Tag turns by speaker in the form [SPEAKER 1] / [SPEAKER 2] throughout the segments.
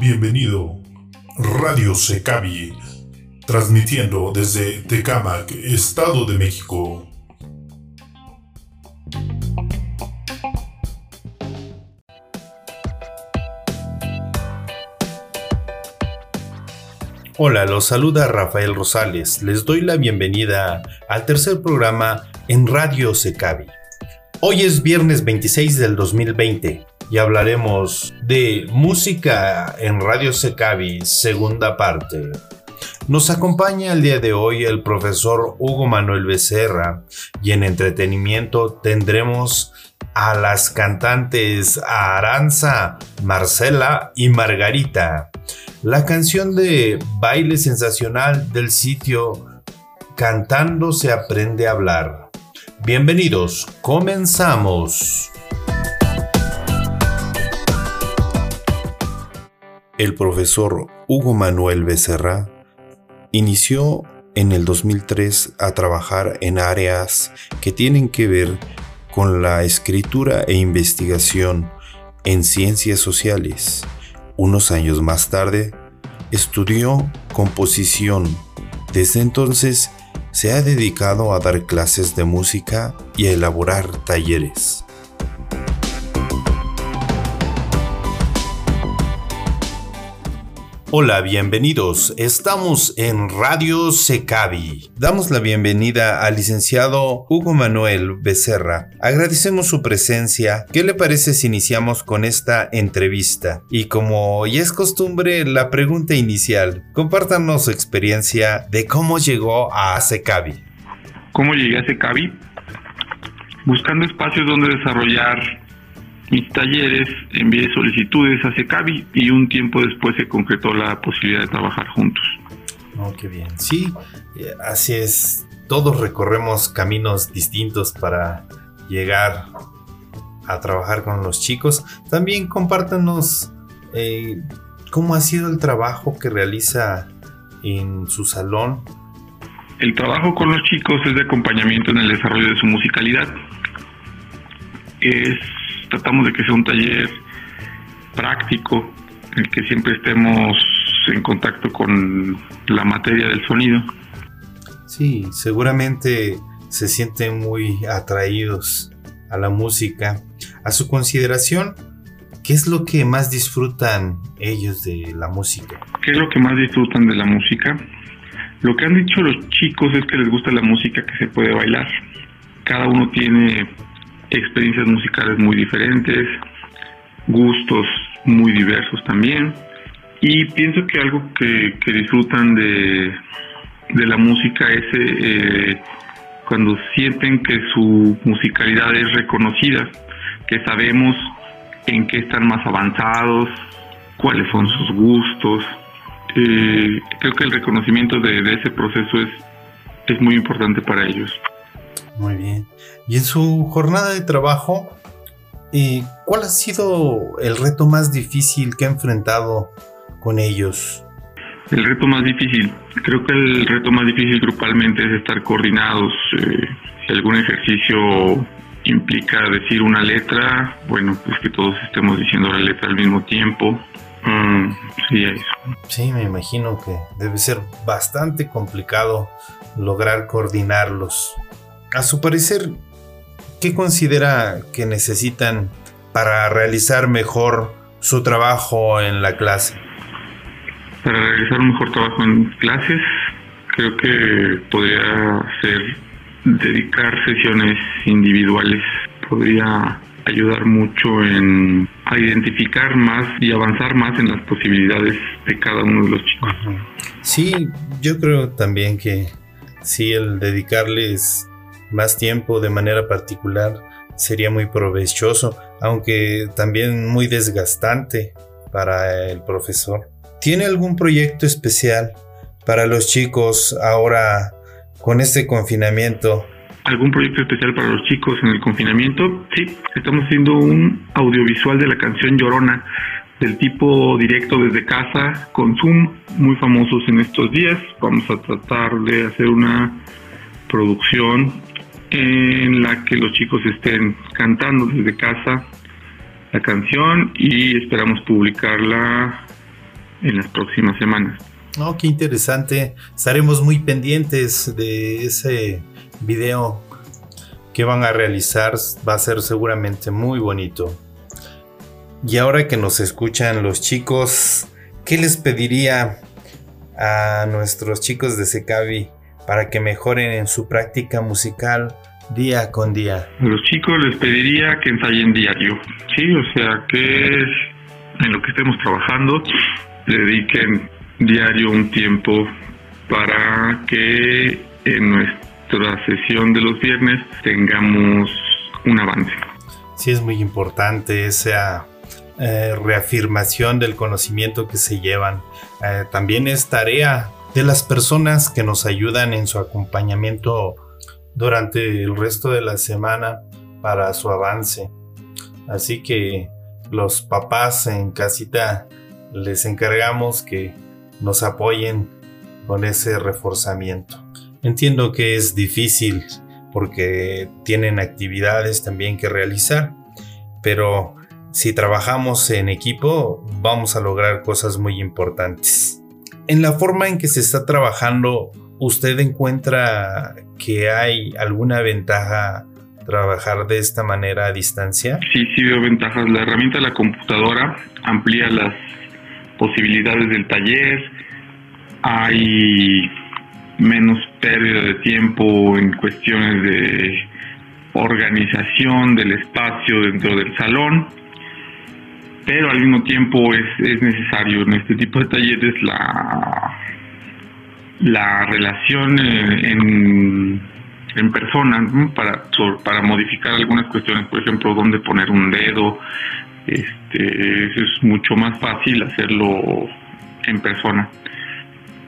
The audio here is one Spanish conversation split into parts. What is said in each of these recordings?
[SPEAKER 1] Bienvenido, Radio Secavi, transmitiendo desde Tecámac, Estado de México.
[SPEAKER 2] Hola, los saluda Rafael Rosales. Les doy la bienvenida al tercer programa en Radio Secavi. Hoy es viernes 26 del 2020 y hablaremos de música en Radio Secavi, segunda parte. Nos acompaña el día de hoy el profesor Hugo Manuel Becerra y en entretenimiento tendremos a las cantantes Aranza, Marcela y Margarita. La canción de baile sensacional del sitio Cantando se aprende a hablar. Bienvenidos, comenzamos. El profesor Hugo Manuel Becerra inició en el 2003 a trabajar en áreas que tienen que ver con la escritura e investigación en ciencias sociales unos años más tarde, estudió composición. Desde entonces se ha dedicado a dar clases de música y a elaborar talleres. Hola, bienvenidos. Estamos en Radio Secavi. Damos la bienvenida al licenciado Hugo Manuel Becerra. Agradecemos su presencia. ¿Qué le parece si iniciamos con esta entrevista? Y como ya es costumbre, la pregunta inicial. Compártanos su experiencia de cómo llegó a Secavi.
[SPEAKER 3] ¿Cómo llegué a Secavi? Buscando espacios donde desarrollar mis talleres, envié solicitudes a Secavi y un tiempo después se concretó la posibilidad de trabajar juntos.
[SPEAKER 2] Oh, qué bien. Sí, eh, así es. Todos recorremos caminos distintos para llegar a trabajar con los chicos. También compártanos eh, cómo ha sido el trabajo que realiza en su salón.
[SPEAKER 3] El trabajo con los chicos es de acompañamiento en el desarrollo de su musicalidad. Es tratamos de que sea un taller práctico, en el que siempre estemos en contacto con la materia del sonido.
[SPEAKER 2] Sí, seguramente se sienten muy atraídos a la música. A su consideración, ¿qué es lo que más disfrutan ellos de la música?
[SPEAKER 3] ¿Qué es lo que más disfrutan de la música? Lo que han dicho los chicos es que les gusta la música que se puede bailar. Cada uno tiene experiencias musicales muy diferentes, gustos muy diversos también. Y pienso que algo que, disfrutan de, de, la música es eh, cuando sienten que su musicalidad es reconocida, que sabemos en qué están más avanzados, cuáles son sus gustos. Eh, creo que el reconocimiento de, de ese proceso es, es muy importante para ellos.
[SPEAKER 2] Muy bien. Y en su jornada de trabajo, eh, ¿cuál ha sido el reto más difícil que ha enfrentado con ellos?
[SPEAKER 3] El reto más difícil, creo que el reto más difícil grupalmente es estar coordinados. Eh, si algún ejercicio implica decir una letra, bueno, pues que todos estemos diciendo la letra al mismo tiempo. Mm, sí.
[SPEAKER 2] Sí, me imagino que debe ser bastante complicado lograr coordinarlos. A su parecer, ¿qué considera que necesitan para realizar mejor su trabajo en la clase?
[SPEAKER 3] Para realizar un mejor trabajo en clases, creo que podría ser dedicar sesiones individuales. Podría ayudar mucho en a identificar más y avanzar más en las posibilidades de cada uno de los chicos.
[SPEAKER 2] Sí, yo creo también que sí, el dedicarles más tiempo de manera particular sería muy provechoso, aunque también muy desgastante para el profesor. ¿Tiene algún proyecto especial para los chicos ahora con este confinamiento?
[SPEAKER 3] ¿Algún proyecto especial para los chicos en el confinamiento? Sí, estamos haciendo un audiovisual de la canción Llorona del tipo directo desde casa con Zoom, muy famosos en estos días. Vamos a tratar de hacer una producción en la que los chicos estén cantando desde casa la canción y esperamos publicarla en las próximas semanas.
[SPEAKER 2] Oh, qué interesante. Estaremos muy pendientes de ese video que van a realizar. Va a ser seguramente muy bonito. Y ahora que nos escuchan los chicos, ¿qué les pediría a nuestros chicos de Secavi para que mejoren en su práctica musical día con día?
[SPEAKER 3] A los chicos les pediría que ensayen diario, sí, o sea, que en lo que estemos trabajando dediquen diario un tiempo para que en nuestra sesión de los viernes tengamos un avance.
[SPEAKER 2] Sí, es muy importante esa eh, reafirmación del conocimiento que se llevan. Eh, también es tarea de las personas que nos ayudan en su acompañamiento durante el resto de la semana para su avance. Así que los papás en casita les encargamos que nos apoyen con ese reforzamiento. Entiendo que es difícil porque tienen actividades también que realizar, pero si trabajamos en equipo vamos a lograr cosas muy importantes. En la forma en que se está trabajando, ¿usted encuentra que hay alguna ventaja trabajar de esta manera a distancia?
[SPEAKER 3] Sí, sí veo ventajas. La herramienta de la computadora amplía las posibilidades del taller, hay menos pérdida de tiempo en cuestiones de organización del espacio dentro del salón pero al mismo tiempo es, es necesario en este tipo de talleres la, la relación eh, en, en persona para, para modificar algunas cuestiones, por ejemplo, dónde poner un dedo. Este, es mucho más fácil hacerlo en persona.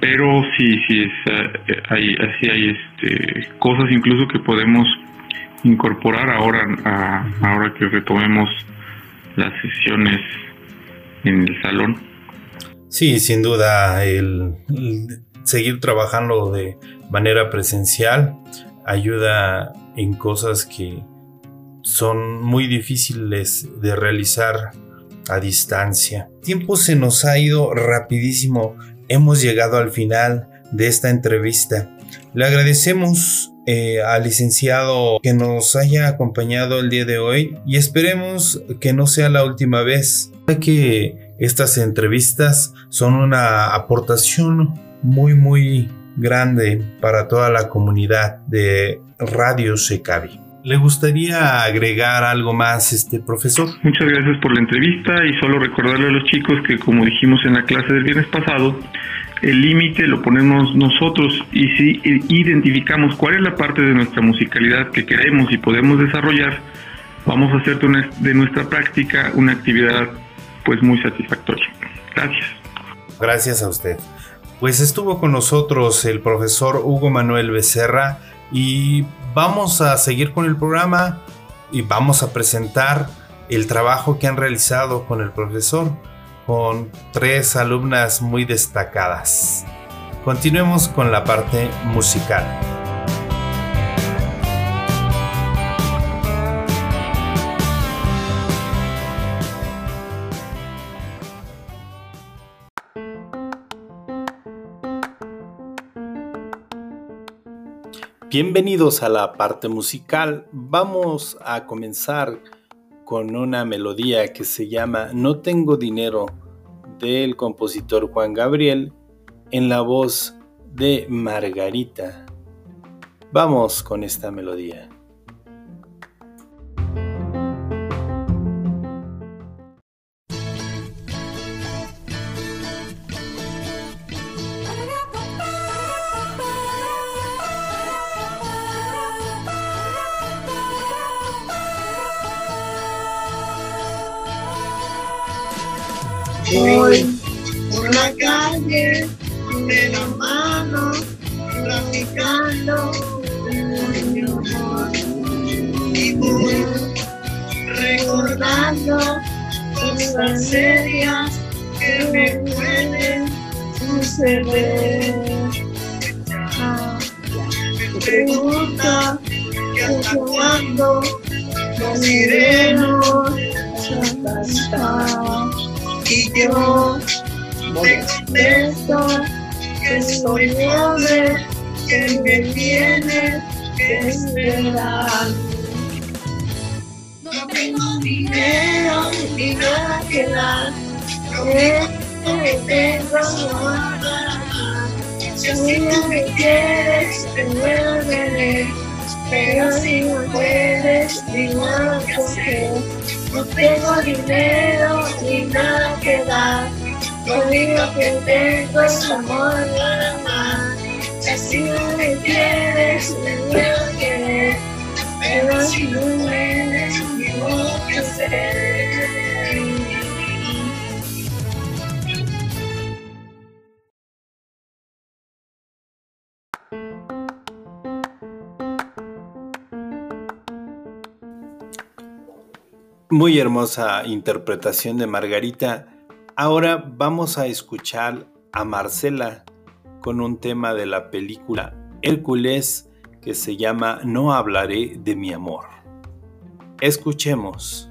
[SPEAKER 3] Pero sí, sí, es, eh, hay, así hay este, cosas incluso que podemos incorporar ahora, ahora que retomemos las sesiones en el salón.
[SPEAKER 2] Sí, sin duda, el, seguir trabajando de manera presencial ayuda en cosas que son muy difíciles de realizar a distancia. El tiempo se nos ha ido rapidísimo. Hemos llegado al final de esta entrevista. Le agradecemos eh, al licenciado que nos haya acompañado el día de hoy y esperemos que no sea la última vez, que estas entrevistas son una aportación muy muy grande para toda la comunidad de Radio Secavi. ¿Le gustaría agregar algo más, este profesor?
[SPEAKER 3] Muchas gracias por la entrevista y solo recordarle a los chicos que como dijimos en la clase del viernes pasado, el límite lo ponemos nosotros y si identificamos cuál es la parte de nuestra musicalidad que queremos y podemos desarrollar, vamos a hacer de nuestra práctica una actividad pues muy satisfactoria. Gracias.
[SPEAKER 2] Gracias a usted. Pues estuvo con nosotros el profesor Hugo Manuel Becerra y vamos a seguir con el programa y vamos a presentar el trabajo que han realizado con el profesor con tres alumnas muy destacadas. Continuemos con la parte musical. Bienvenidos a la parte musical. Vamos a comenzar con una melodía que se llama No tengo dinero del compositor Juan Gabriel en la voz de Margarita. Vamos con esta melodía.
[SPEAKER 4] Calle de la mano, platicando mi amor. Y voy recordando cosas serias que me pueden suceder. Me pregunta que hasta cuándo nos iremos a cantar. Y yo te contesto que soy pobre, que me tienes que esperar. No tengo dinero ni nada que dar, no tengo amor para amar. Si tú me quieres, te volveré. Pero si no puedes, ni nada que hacer. No tengo dinero ni nada que dar. Único que tengo es amor para amar. Si así no me quieres, te vuelvo a querer. Pero si no puedes, ni modo que hacer.
[SPEAKER 2] Muy hermosa interpretación de Margarita. Ahora vamos a escuchar a Marcela con un tema de la película Hércules que se llama No hablaré de mi amor. Escuchemos.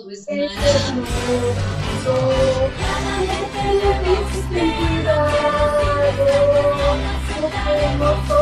[SPEAKER 4] todo es
[SPEAKER 5] es
[SPEAKER 4] malo.
[SPEAKER 5] hermoso.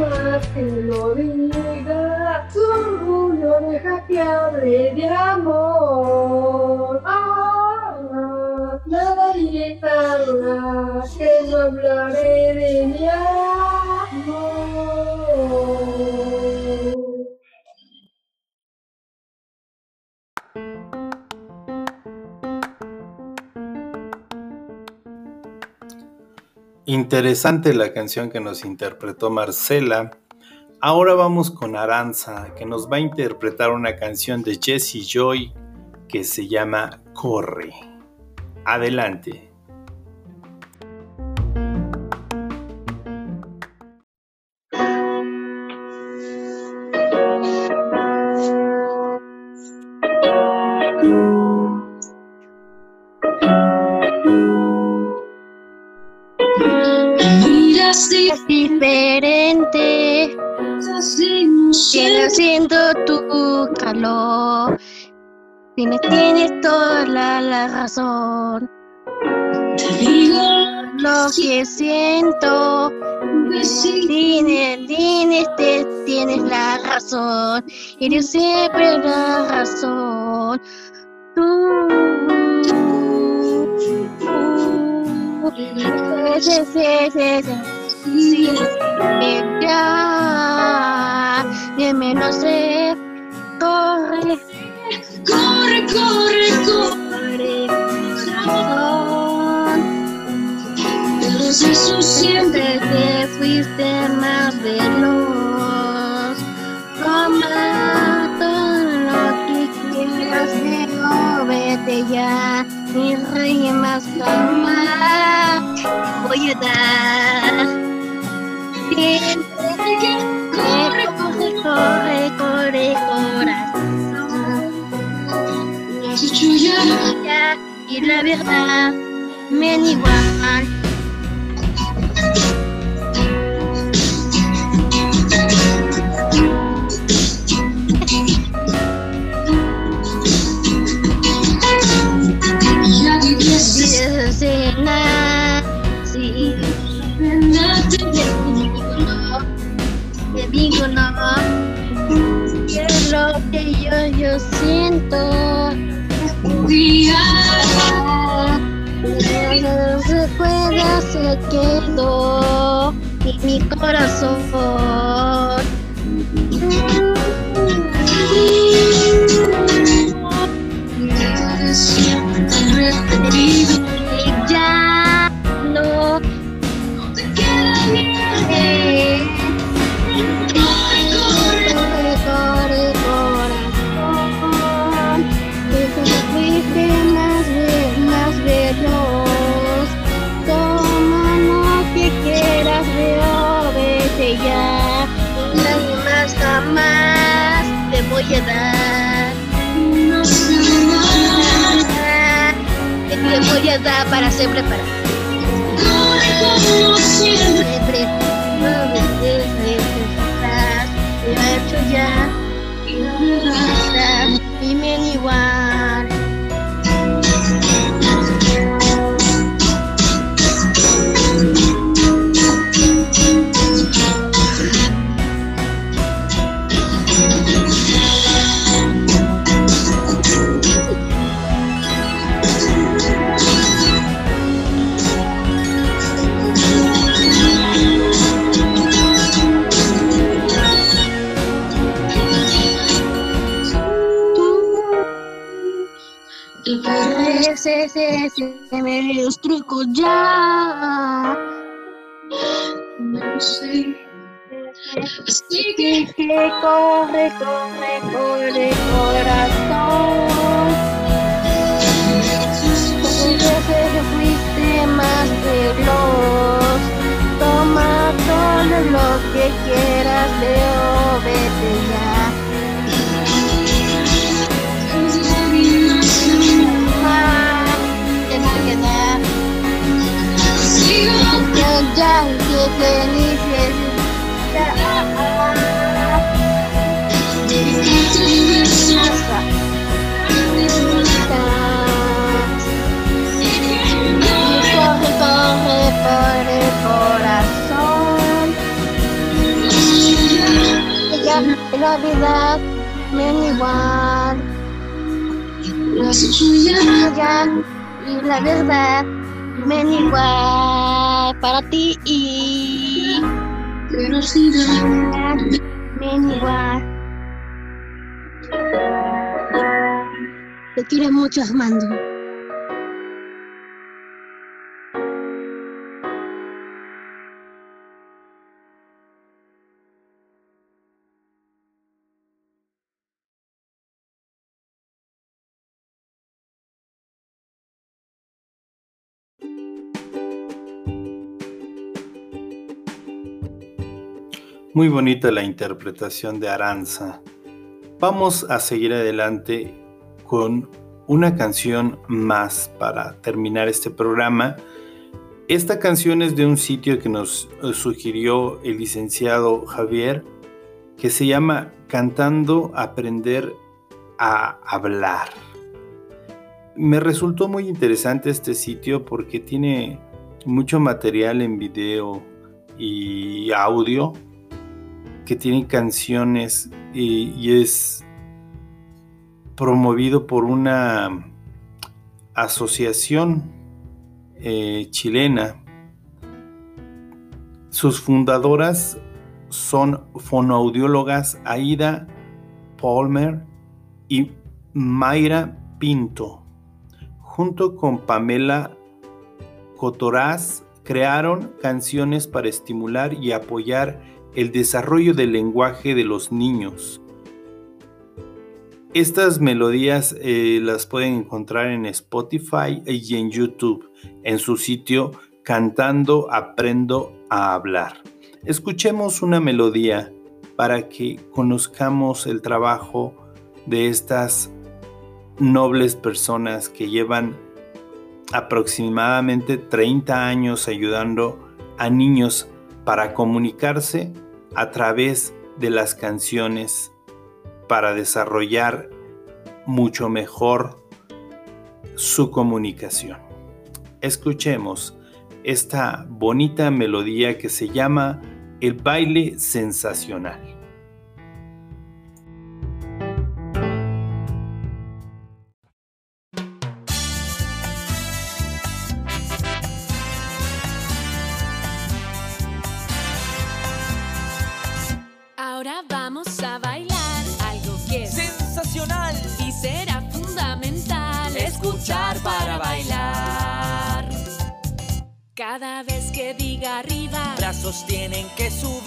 [SPEAKER 5] Más que lo diga. Tu orgullo deja que hable de amor. Ah, Nadie sabrá que no hablaré de mi
[SPEAKER 2] Interesante la canción que nos interpretó Marcela. Ahora vamos con Aranza, que nos va a interpretar una canción de Jesse Joy que se llama Corre. Adelante.
[SPEAKER 6] La, razón.
[SPEAKER 4] Te digo
[SPEAKER 6] Lo que siento. Tienes, tienes, te- tienes la razón. Eres siempre la razón. Tú. Sí, sí, de menos sé, corre,
[SPEAKER 4] corre, corre, corre. Pero si eso siempre
[SPEAKER 6] Siempre te fuiste más veloz. Toma todo lo que quieras, pero vete ya. Mis rimas jamás voy a dar. Que corre, corre, corre, corre, corazón. y la verdad me da igual. Siento. Los recuerdos se quedó en mi corazón. Para siempre, para
[SPEAKER 4] corre,
[SPEAKER 6] corre, corre, La verdad, me da igual.
[SPEAKER 4] Ya.
[SPEAKER 6] Ella, y la verdad, me igual para ti y
[SPEAKER 4] da.
[SPEAKER 6] me da igual. Te quiero mucho, Armando.
[SPEAKER 2] Muy bonita la interpretación de Aranza. Vamos a seguir adelante con una canción más para terminar este programa. Esta canción es de un sitio que nos eh, sugirió el licenciado Javier, que se llama Cantando Aprender a Hablar. Me resultó muy interesante este sitio porque tiene mucho material en video y audio que tiene canciones y, es promovido por una asociación eh, chilena. Sus fundadoras son fonoaudiólogas Aida Palmer y Mayra Pinto, junto con Pamela Cotoraz, crearon canciones para estimular y apoyar el desarrollo del lenguaje de los niños. Estas melodías eh, las pueden encontrar en Spotify y en YouTube, en su sitio Cantando Aprendo a Hablar. Escuchemos una melodía para que conozcamos el trabajo de estas nobles personas que llevan aproximadamente 30 años ayudando a niños para comunicarse a través de las canciones para desarrollar mucho mejor su comunicación. Escuchemos esta bonita melodía que se llama El baile sensacional.
[SPEAKER 7] Tienen que subir.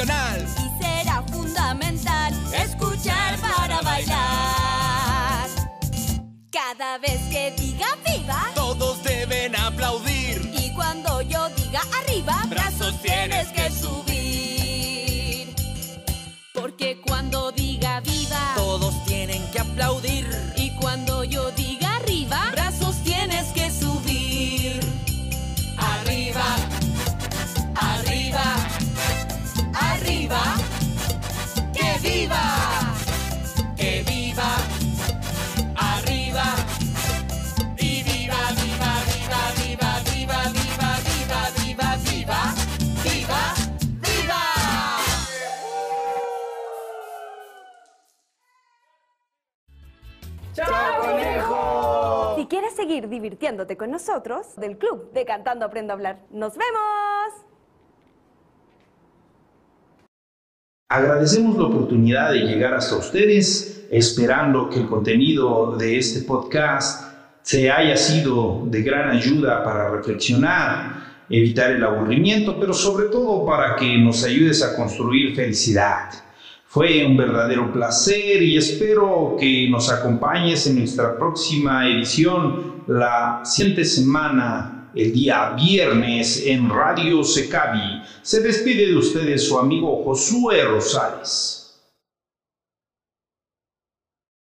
[SPEAKER 8] Y será fundamental escuchar para bailar. Cada vez que diga viva
[SPEAKER 7] Todos deben aplaudir.
[SPEAKER 8] y cuando yo diga arriba,
[SPEAKER 7] Brazos tienes que subir.
[SPEAKER 8] porque cuando diga viva
[SPEAKER 7] Todos tienen que aplaudir.
[SPEAKER 8] y cuando yo diga
[SPEAKER 7] viva! ¡Que viva! Arriba. Y viva, viva, viva, viva, viva, viva, viva, viva, viva, viva, viva.
[SPEAKER 9] Si quieres seguir divirtiéndote con nosotros, del club de Cantando Aprendo a Hablar. ¡Nos vemos!
[SPEAKER 2] Agradecemos la oportunidad de llegar hasta ustedes, esperando que el contenido de este podcast se haya sido de gran ayuda para reflexionar, evitar el aburrimiento, pero sobre todo para que nos ayudes a construir felicidad. Fue un verdadero placer y espero que nos acompañes en nuestra próxima edición la siguiente semana, el día viernes en Radio Secavi. Se despide de ustedes su amigo Josué Rosales.